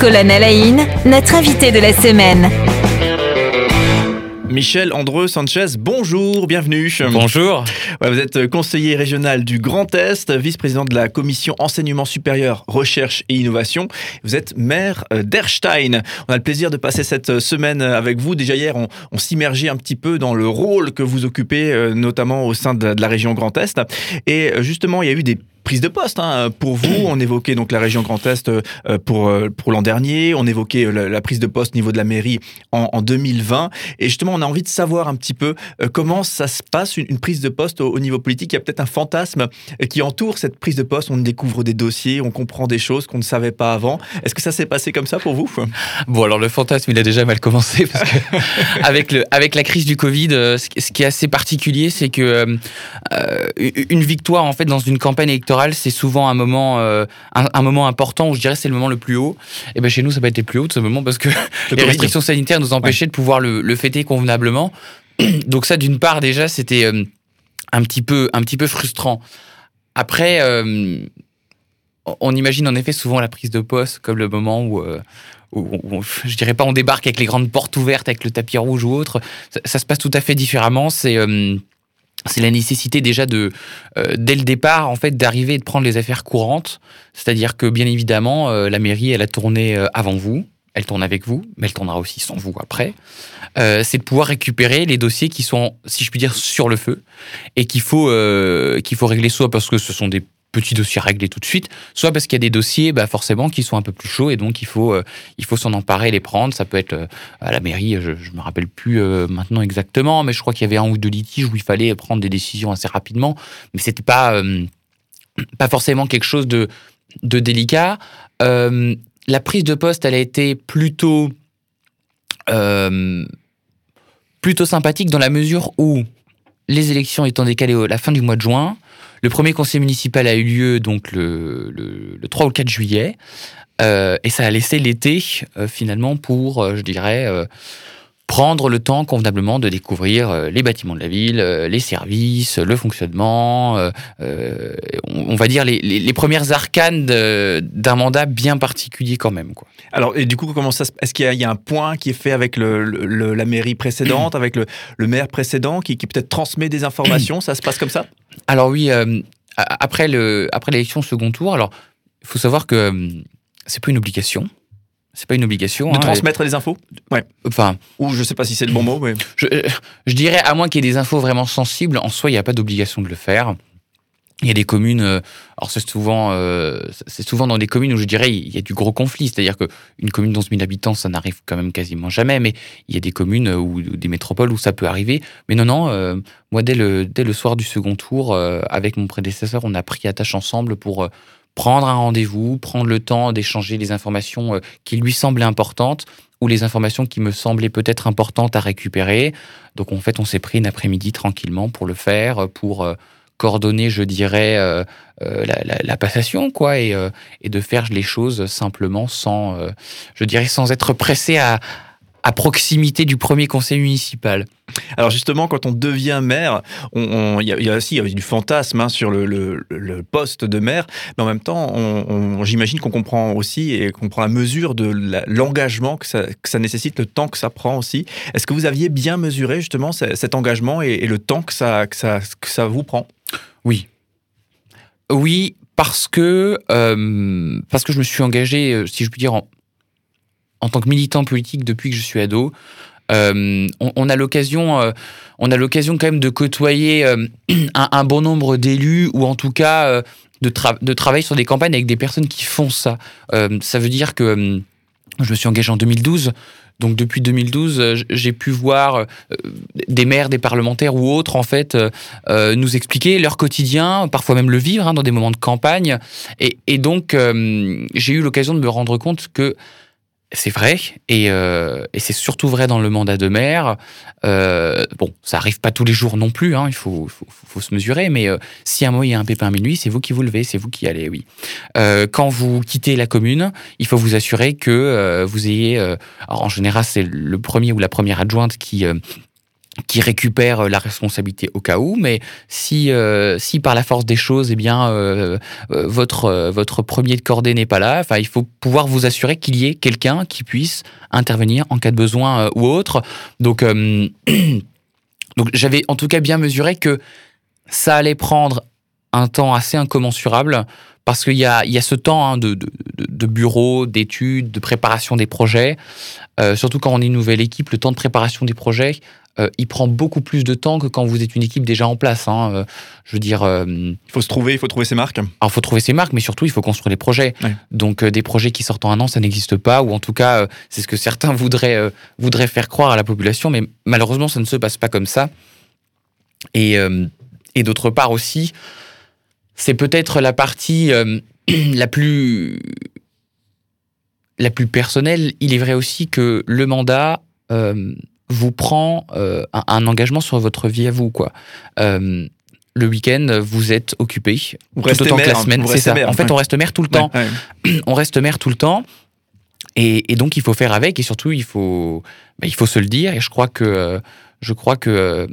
Colonne Alain, notre invité de la semaine. Michel Andreu Sanchez, bonjour, bienvenue. Bonjour. vous êtes conseiller régional du Grand Est, vice-président de la commission enseignement supérieur, recherche et innovation. Vous êtes maire euh, d'Erstein. On a le plaisir de passer cette semaine avec vous. Déjà hier, on, s'immergeait un petit peu dans le rôle que vous occupez, euh, notamment au sein de la région Grand Est. Et euh, justement, il y a eu des prise de poste hein. pour vous. On évoquait donc la région Grand Est euh, pour, euh, pour l'an dernier. On évoquait euh, la, prise de poste au niveau de la mairie en, 2020. Et justement, on a envie de savoir un petit peu comment ça se passe, une, prise de poste au, niveau politique. Il y a peut-être un fantasme qui entoure cette prise de poste. On découvre des dossiers, on comprend des choses qu'on ne savait pas avant. Est-ce que ça s'est passé comme ça pour vous? Bon, alors le fantasme, il a déjà mal commencé parce que avec, le, avec la crise du Covid, ce qui est assez particulier, c'est que une victoire en fait dans une campagne électorale c'est souvent un moment, euh, un, moment important où je dirais c'est le moment le plus haut. Et ben chez nous, ça n'a pas été le plus haut tout simplement parce que les restrictions sanitaires nous empêchaient de pouvoir le, fêter convenablement. Donc ça, d'une part déjà, c'était euh, un petit peu, un petit peu frustrant. Après, euh, on imagine en effet souvent la prise de poste comme le moment où, où, je dirais pas on débarque avec les grandes portes ouvertes, avec le tapis rouge ou autre. Ça, se passe tout à fait différemment. C'est c'est la nécessité déjà de, euh, dès le départ, en fait, d'arriver et de prendre les affaires courantes. C'est-à-dire que, bien évidemment, euh, la mairie, elle a tourné euh, avant vous, elle tourne avec vous, mais elle tournera aussi sans vous après. c'est de pouvoir récupérer les dossiers qui sont, si je puis dire, sur le feu et qu'il faut, qu'il faut régler soit parce que ce sont des petits dossiers réglés tout de suite, soit parce qu'il y a des dossiers bah, forcément qui sont un peu plus chauds et donc il faut, euh, faut s'en emparer, les prendre. Ça peut être euh, à la mairie, je ne me rappelle plus euh, maintenant exactement, mais je crois qu'il y avait un ou deux litiges où il fallait prendre des décisions assez rapidement, mais c'était pas, pas forcément quelque chose de, de délicat. la prise de poste, elle a été plutôt, plutôt sympathique dans la mesure où les élections étant décalées à la fin du mois de juin, le premier conseil municipal a eu lieu donc le, 3 ou le 4 juillet, euh, et ça a laissé l'été euh, finalement pour, euh, je dirais, prendre le temps convenablement de découvrir les bâtiments de la ville, les services, le fonctionnement, on, va dire les, premières arcanes d'un mandat bien particulier quand même. Quoi. Alors, et du coup, comment ça Est-ce qu'il y, a un point qui est fait avec la mairie précédente, avec le, maire précédent, qui, qui peut-être transmet des informations Ça se passe comme ça? Alors oui, euh, après le après l'élection second tour, alors il faut savoir que euh, c'est pas une obligation. C'est pas une obligation. De hein, transmettre les infos Ouais. Enfin. Ou je sais pas si c'est le bon mot, mais. Je, je dirais, à moins qu'il y ait des infos vraiment sensibles, en soi, il n'y a pas d'obligation de le faire. Il y a des communes, euh, alors c'est souvent, euh, c'est souvent dans des communes où je dirais il y a du gros conflit, c'est-à-dire qu'une commune d'11 000 habitants, ça n'arrive quand même quasiment jamais, mais il y a des communes ou des métropoles où ça peut arriver. Mais non, non, euh, moi dès le, dès le soir du second tour, avec mon prédécesseur, on a pris attache ensemble pour prendre un rendez-vous, prendre le temps d'échanger les informations qui lui semblaient importantes ou les informations qui me semblaient peut-être importantes à récupérer. Donc en fait, on s'est pris une après-midi tranquillement pour le faire, pour coordonner, je dirais, euh, euh, la, passation, quoi, et, euh, et, de faire les choses simplement sans, je dirais, sans être pressé à, à proximité du premier conseil municipal. Alors justement, quand on devient maire, il y, a aussi y a du fantasme hein, sur le, le, poste de maire, mais en même temps, j'imagine qu'on comprend aussi et qu'on prend la mesure de l'engagement que ça, que ça, nécessite, le temps que ça prend aussi. Est-ce que vous aviez bien mesuré justement cet engagement et, le temps que ça, que ça, que ça vous prend? Oui. Oui, parce que, euh, parce que je me suis engagé, euh, si je puis dire, en, en tant que militant politique depuis que je suis ado. Euh, on, a l'occasion, euh, on a l'occasion quand même de côtoyer euh, un, bon nombre d'élus ou en tout cas de, de, travailler sur des campagnes avec des personnes qui font ça. ça veut dire que je me suis engagé en 2012. Donc depuis 2012, j'ai pu voir des maires, des parlementaires ou autres en fait nous expliquer leur quotidien, parfois même le vivre hein, dans des moments de campagne. Et, et donc j'ai eu l'occasion de me rendre compte que c'est vrai, euh, et, c'est surtout vrai dans le mandat de maire. Euh, bon, ça arrive pas tous les jours non plus, hein, il faut, se mesurer, mais euh, si un mois il y a un pépin minuit, c'est vous qui vous levez, c'est vous qui allez, oui. quand vous quittez la commune, il faut vous assurer que vous ayez, en général c'est le premier ou la première adjointe qui qui récupère la responsabilité au cas où, mais si, si par la force des choses, eh bien, votre, votre premier de cordée n'est pas là, il faut pouvoir vous assurer qu'il y ait quelqu'un qui puisse intervenir en cas de besoin ou autre. Donc, donc j'avais en tout cas bien mesuré que ça allait prendre un temps assez incommensurable parce qu'il y a, y a ce temps hein, de, de, bureau, d'études, de préparation des projets. Euh, surtout quand on est une nouvelle équipe, le temps de préparation des projets, euh, il prend beaucoup plus de temps que quand vous êtes une équipe déjà en place. Hein. Euh, je veux dire. il faut se trouver, il faut trouver ses marques. Alors, il faut trouver ses marques, mais surtout, il faut construire des projets. Donc, des projets qui sortent en un an, ça n'existe pas, ou en tout cas, c'est ce que certains voudraient, voudraient faire croire à la population, mais malheureusement, ça ne se passe pas comme ça. Et, et d'autre part aussi, c'est peut-être la partie euh, la plus la plus personnelle. Il est vrai aussi que le mandat euh, vous prend euh, un, engagement sur votre vie à vous, quoi. le week-end, vous êtes occupé tout autant que la semaine. C'est ça. en fait, on reste mère tout le temps. On reste mère tout le temps. Et, donc, il faut faire avec. Et surtout, il faut, bah, il faut se le dire. Et je crois que, je crois que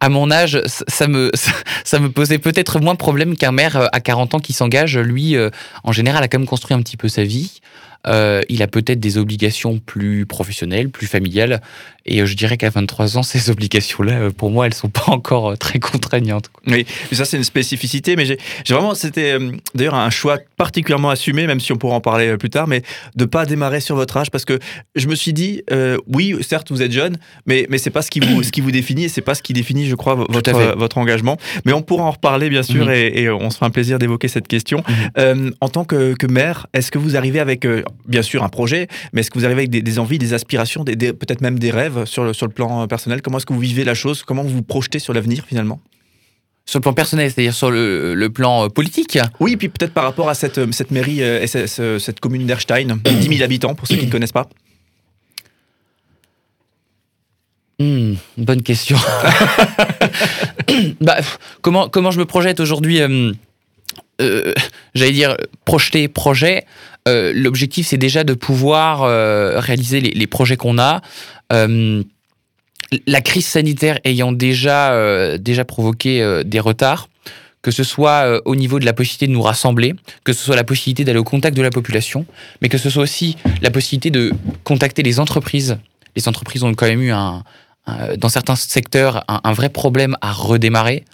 à mon âge, ça me, ça me posait peut-être moins de problème qu'un maire euh, à 40 ans qui s'engage. Lui, euh, en général, a quand même construit un petit peu sa vie. Euh, il a peut-être des obligations plus professionnelles, plus familiales. Et je dirais qu'à 23 ans, ces obligations-là, pour moi, elles sont pas encore très contraignantes. Oui, ça c'est une spécificité, mais j'ai vraiment, c'était d'ailleurs un choix particulièrement assumé, même si on pourra en parler plus tard, mais de pas démarrer sur votre âge, parce que je me suis dit, oui, certes, vous êtes jeune, mais mais c'est pas ce qui vous ce qui vous définit, et c'est pas ce qui définit, je crois, votre votre engagement. Mais on pourra en reparler bien sûr, mhm. et, on se fera un plaisir d'évoquer cette question. Mhm. en tant que, que maire, est-ce que vous arrivez avec bien sûr un projet, mais est-ce que vous arrivez avec des, envies, des aspirations, des, peut-être même des rêves sur le, sur le plan personnel? Comment est-ce que vous vivez la chose? Comment vous vous projetez sur l'avenir finalement? Sur le plan personnel, c'est-à-dire sur le, plan euh, politique? Oui, puis peut-être par rapport à cette, euh, cette mairie euh, et cette, commune d'Erstein, 10 000 habitants pour ceux qui ne connaissent pas. Hmm, bonne question. bah, comment, comment je me projette aujourd'hui J'allais dire projeter, projet? Euh, l'objectif, c'est déjà de pouvoir euh, réaliser les, projets qu'on a. Euh, la crise sanitaire ayant déjà, déjà provoqué des retards, que ce soit au niveau de la possibilité de nous rassembler, que ce soit la possibilité d'aller au contact de la population, mais que ce soit aussi la possibilité de contacter les entreprises. Les entreprises ont quand même eu un, dans certains secteurs un, vrai problème à redémarrer,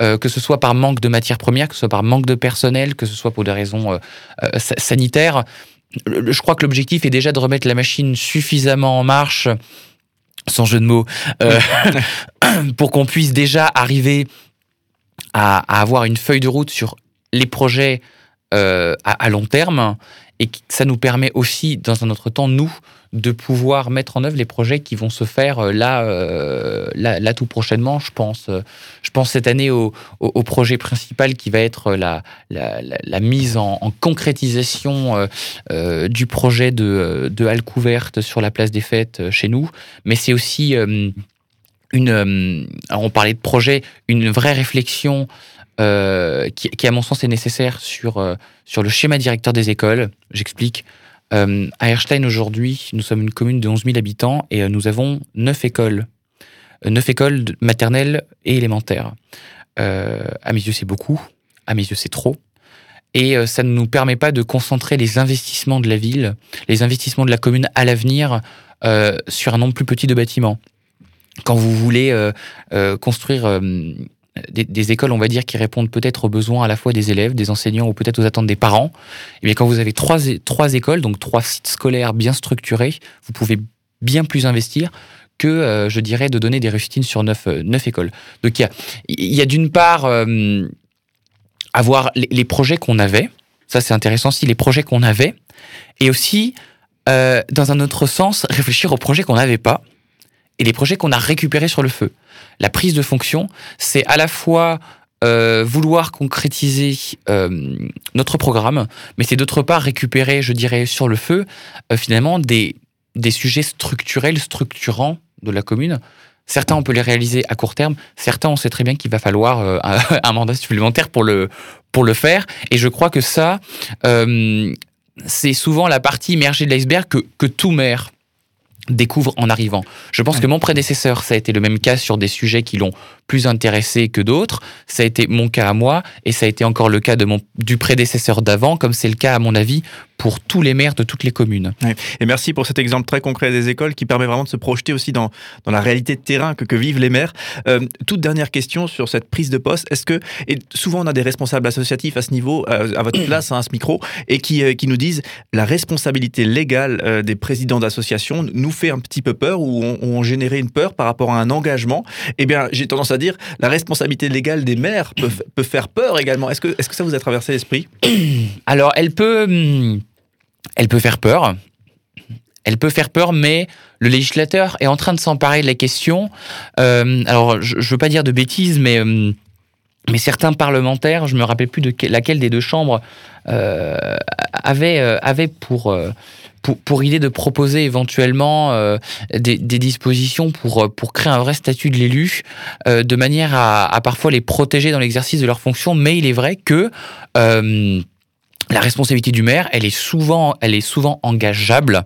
euh, que ce soit par manque de matières premières, que ce soit par manque de personnel, que ce soit pour des raisons euh, sanitaires. Je crois que l'objectif est déjà de remettre la machine suffisamment en marche, sans jeu de mots, pour qu'on puisse déjà arriver à, avoir une feuille de route sur les projets à, long terme et ça nous permet aussi, dans un autre temps, nous, de pouvoir mettre en œuvre les projets qui vont se faire euh, là, euh, là, là, tout prochainement. Je pense, euh, je pense cette année au, projet principal qui va être la mise en, concrétisation du projet de, de halle couverte sur la place des fêtes chez nous. Mais c'est aussi une. on parlait de projet, une vraie réflexion euh, qui, à mon sens, est nécessaire sur, euh, sur le schéma directeur des écoles. J'explique. Euh, à Erstein, aujourd'hui, nous sommes une commune de 11 000 habitants et nous avons 9 écoles. 9 écoles maternelles et élémentaires. à mes yeux, c'est beaucoup. À mes yeux, c'est trop. Et ça ne nous permet pas de concentrer les investissements de la ville, les investissements de la commune à l'avenir sur un nombre plus petit de bâtiments. Quand vous voulez construire des, écoles, on va dire, qui répondent peut-être aux besoins à la fois des élèves, des enseignants ou peut-être aux attentes des parents, et eh bien quand vous avez trois, trois écoles, donc trois sites scolaires bien structurés, vous pouvez bien plus investir que, euh, je dirais, de donner des rustines sur neuf, euh, neuf écoles. Donc il y a, d'une part euh, avoir les, projets qu'on avait, ça c'est intéressant aussi, les projets qu'on avait, et aussi, dans un autre sens, réfléchir aux projets qu'on n'avait pas et les projets qu'on a récupérés sur le feu la prise de fonction, c'est à la fois euh, vouloir concrétiser euh, notre programme, mais c'est d'autre part récupérer, je dirais, sur le feu, euh, finalement, des, des sujets structurels, structurants de la commune. Certains, on peut les réaliser à court terme. Certains, on sait très bien qu'il va falloir un, mandat supplémentaire pour le, pour le faire. Et je crois que ça, c'est souvent la partie immergée de l'iceberg que, que tout maire découvre en arrivant. Je pense que mon prédécesseur, ça a été le même cas sur des sujets qui l'ont plus intéressé que d'autres. Ça a été mon cas à moi et ça a été encore le cas de mon, du prédécesseur d'avant, comme c'est le cas à mon avis pour tous les maires de toutes les communes. Et merci pour cet exemple très concret des écoles qui permet vraiment de se projeter aussi dans, dans la réalité de terrain que, que vivent les maires. Euh, toute dernière question sur cette prise de poste. Est-ce que, et souvent on a des responsables associatifs à ce niveau, euh, à votre place, hein, à ce micro, et qui, euh, qui nous disent la responsabilité légale des présidents d'associations nous fait un petit peu peur ou ont, ont généré une peur par rapport à un engagement. Eh bien, j'ai tendance à dire la responsabilité légale des maires peut, peut faire peur également. Est-ce que, est -ce que ça vous a traversé l'esprit? Alors, elle peut. Elle peut faire peur. Elle peut faire peur, mais le législateur est en train de s'emparer de la question. Euh, alors, je ne veux pas dire de bêtises, mais, euh, certains parlementaires, je me rappelle plus de laquelle des deux chambres, euh, avaient, pour, idée de proposer éventuellement des, dispositions pour, pour créer un vrai statut de l'élu, de manière à, à, parfois les protéger dans l'exercice de leurs fonctions. Mais il est vrai que la responsabilité du maire, elle est souvent, elle est souvent engageable.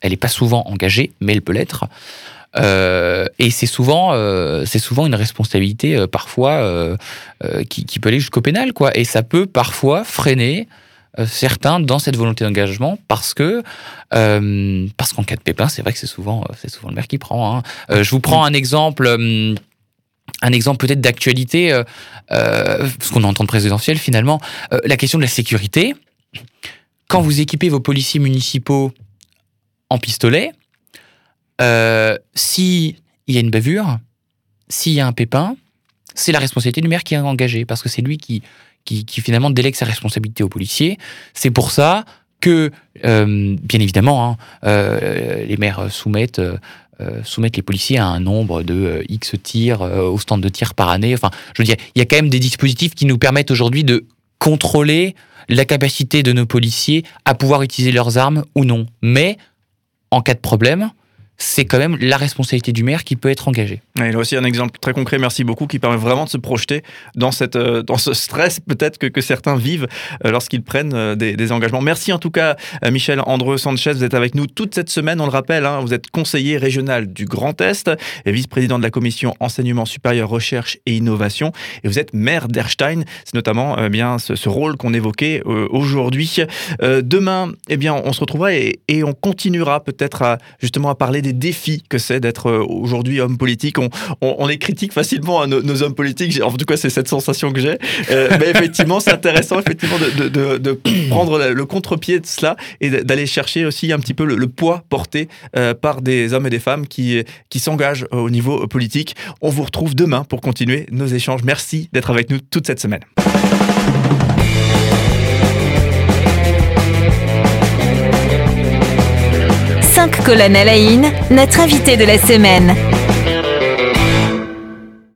Elle n'est pas souvent engagée, mais elle peut l'être. Euh, et c'est souvent, euh, c'est souvent une responsabilité euh, parfois qui, qui, peut aller jusqu'au pénal, quoi. Et ça peut parfois freiner certains dans cette volonté d'engagement parce que parce qu'en cas de pépin, c'est vrai que c'est souvent, c'est souvent le maire qui prend. Hein. je vous prends un exemple un exemple peut-être d'actualité, euh, euh, parce qu'on entend de présidentiel finalement, euh, la question de la sécurité. Quand vous équipez vos policiers municipaux en pistolet, euh, s'il y a une bavure, s'il y a un pépin, c'est la responsabilité du maire qui est engagé, parce que c'est lui qui, qui, qui, finalement délègue sa responsabilité aux policiers. C'est pour ça que, euh, bien évidemment, hein, les maires soumettent soumettre les policiers à un nombre de euh, X tirs euh, au stand de tir par année. Enfin, je veux dire, il y a quand même des dispositifs qui nous permettent aujourd'hui de contrôler la capacité de nos policiers à pouvoir utiliser leurs armes ou non. Mais en cas de problème, c'est quand même la responsabilité du maire qui peut être engagée. Y a aussi un exemple très concret, merci beaucoup, qui permet vraiment de se projeter dans, cette, euh, dans ce stress peut-être que, que, certains vivent euh, lorsqu'ils prennent euh, des, engagements. Merci en tout cas, Michel Andreu Sanchez, vous êtes avec nous toute cette semaine, on le rappelle, hein, vous êtes conseiller régional du Grand Est et vice-président de la commission enseignement supérieur, recherche et innovation. Et vous êtes maire d'Erstein, c'est notamment bien ce, rôle qu'on évoquait aujourd'hui. Demain, eh bien, on se retrouvera et, et on continuera peut-être à, justement à parler des défis que c'est d'être aujourd'hui homme politique. On, les critique facilement à nos, hommes politiques. En tout cas, c'est cette sensation que j'ai. Euh, mais effectivement, c'est intéressant effectivement de, de, prendre le contre-pied de cela et d'aller chercher aussi un petit peu le, poids porté euh, par des hommes et des femmes qui, qui s'engagent au niveau politique. On vous retrouve demain pour continuer nos échanges. Merci d'être avec nous toute cette semaine. colonnes à notre invité de la semaine.